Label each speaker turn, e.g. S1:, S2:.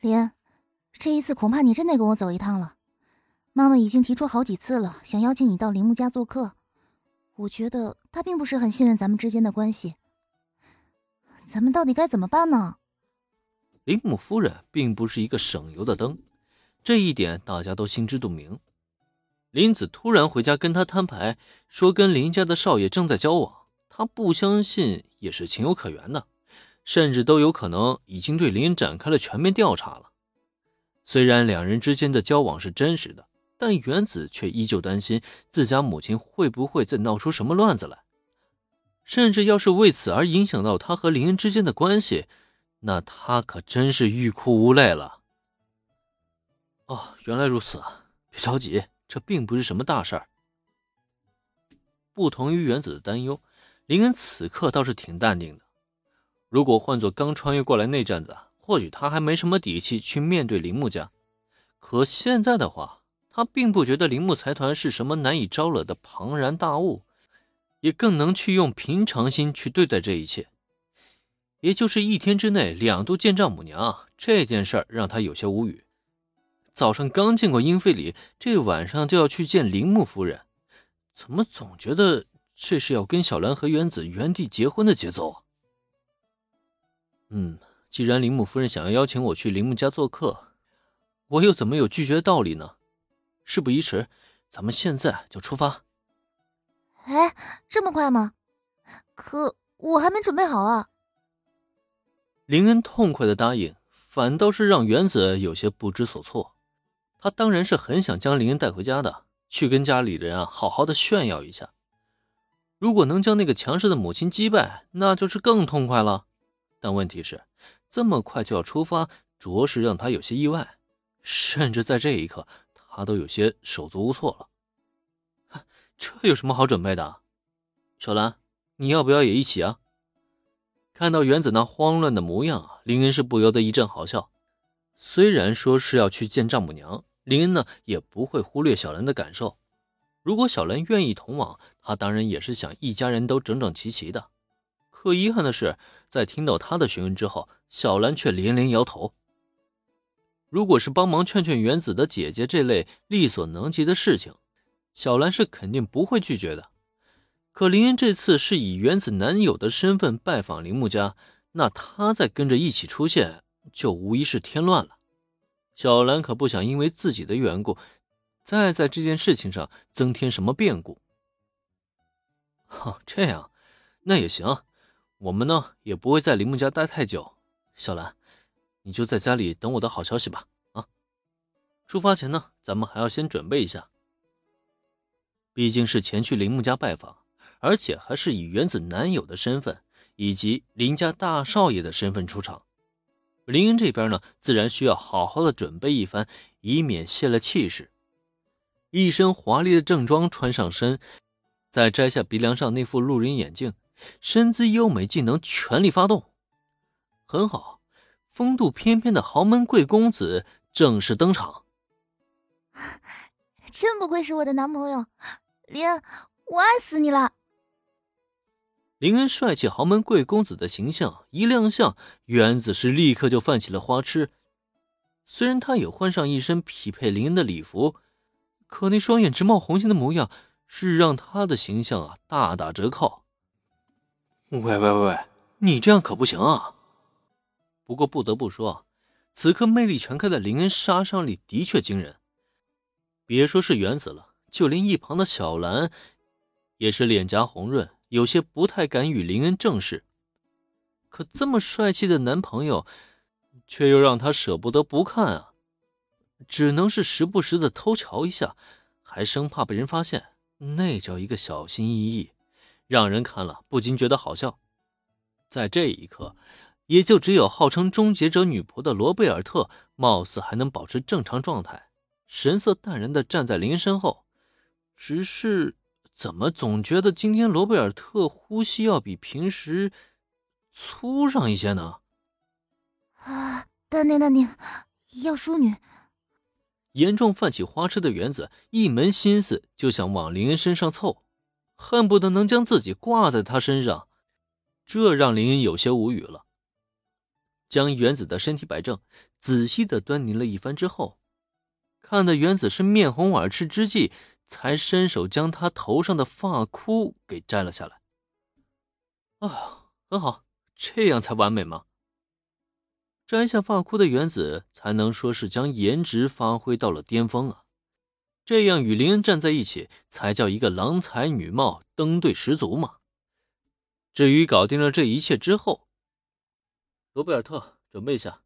S1: 林，这一次恐怕你真得跟我走一趟了。妈妈已经提出好几次了，想邀请你到铃木家做客。我觉得她并不是很信任咱们之间的关系。咱们到底该怎么办呢？
S2: 铃木夫人并不是一个省油的灯，这一点大家都心知肚明。林子突然回家跟他摊牌，说跟林家的少爷正在交往，他不相信也是情有可原的，甚至都有可能已经对林恩展开了全面调查了。虽然两人之间的交往是真实的。但原子却依旧担心自家母亲会不会再闹出什么乱子来，甚至要是为此而影响到他和林恩之间的关系，那他可真是欲哭无泪了。哦，原来如此啊，别着急，这并不是什么大事儿。不同于原子的担忧，林恩此刻倒是挺淡定的。如果换做刚穿越过来那阵子，或许他还没什么底气去面对铃木家，可现在的话。他并不觉得铃木财团是什么难以招惹的庞然大物，也更能去用平常心去对待这一切。也就是一天之内两度见丈母娘这件事儿，让他有些无语。早上刚见过英菲里，这晚上就要去见铃木夫人，怎么总觉得这是要跟小兰和原子原地结婚的节奏啊？嗯，既然林木夫人想要邀请我去林木家做客，我又怎么有拒绝的道理呢？事不宜迟，咱们现在就出发。
S1: 哎，这么快吗？可我还没准备好啊！
S2: 林恩痛快的答应，反倒是让原子有些不知所措。他当然是很想将林恩带回家的，去跟家里人啊好好的炫耀一下。如果能将那个强势的母亲击败，那就是更痛快了。但问题是，这么快就要出发，着实让他有些意外，甚至在这一刻。他都有些手足无措了，这有什么好准备的？小兰，你要不要也一起啊？看到原子那慌乱的模样，林恩是不由得一阵好笑。虽然说是要去见丈母娘，林恩呢也不会忽略小兰的感受。如果小兰愿意同往，他当然也是想一家人都整整齐齐的。可遗憾的是，在听到他的询问之后，小兰却连连摇头。如果是帮忙劝劝原子的姐姐这类力所能及的事情，小兰是肯定不会拒绝的。可林恩这次是以原子男友的身份拜访铃木家，那他再跟着一起出现，就无疑是添乱了。小兰可不想因为自己的缘故，再在这件事情上增添什么变故。哦，这样，那也行。我们呢也不会在铃木家待太久，小兰。你就在家里等我的好消息吧。啊，出发前呢，咱们还要先准备一下。毕竟是前去林木家拜访，而且还是以原子男友的身份以及林家大少爷的身份出场。林恩这边呢，自然需要好好的准备一番，以免泄了气势。一身华丽的正装穿上身，再摘下鼻梁上那副路人眼镜，身姿优美技能全力发动，很好。风度翩翩的豪门贵公子正式登场，
S1: 真不愧是我的男朋友，林恩，我爱死你了！
S2: 林恩帅气豪门贵公子的形象一亮相，原子是立刻就泛起了花痴。虽然他有换上一身匹配林恩的礼服，可那双眼直冒红星的模样，是让他的形象啊大打折扣。喂喂喂，你这样可不行啊！不过不得不说，此刻魅力全开的林恩杀伤力的确惊人。别说是原子了，就连一旁的小兰，也是脸颊红润，有些不太敢与林恩正视。可这么帅气的男朋友，却又让他舍不得不看啊，只能是时不时的偷瞧一下，还生怕被人发现，那叫一个小心翼翼，让人看了不禁觉得好笑。在这一刻。也就只有号称终结者女仆的罗贝尔特，貌似还能保持正常状态，神色淡然的站在林身后。只是怎么总觉得今天罗贝尔特呼吸要比平时粗上一些呢？
S1: 啊，淡定淡定，要淑女。
S2: 严重泛起花痴的园子，一门心思就想往林恩身上凑，恨不得能将自己挂在他身上，这让林恩有些无语了。将原子的身体摆正，仔细的端倪了一番之后，看得原子是面红耳赤之际，才伸手将他头上的发箍给摘了下来。啊，很好，这样才完美嘛！摘下发箍的原子，才能说是将颜值发挥到了巅峰啊！这样与林恩站在一起，才叫一个郎才女貌，登对十足嘛！至于搞定了这一切之后，罗贝尔特，准备一下，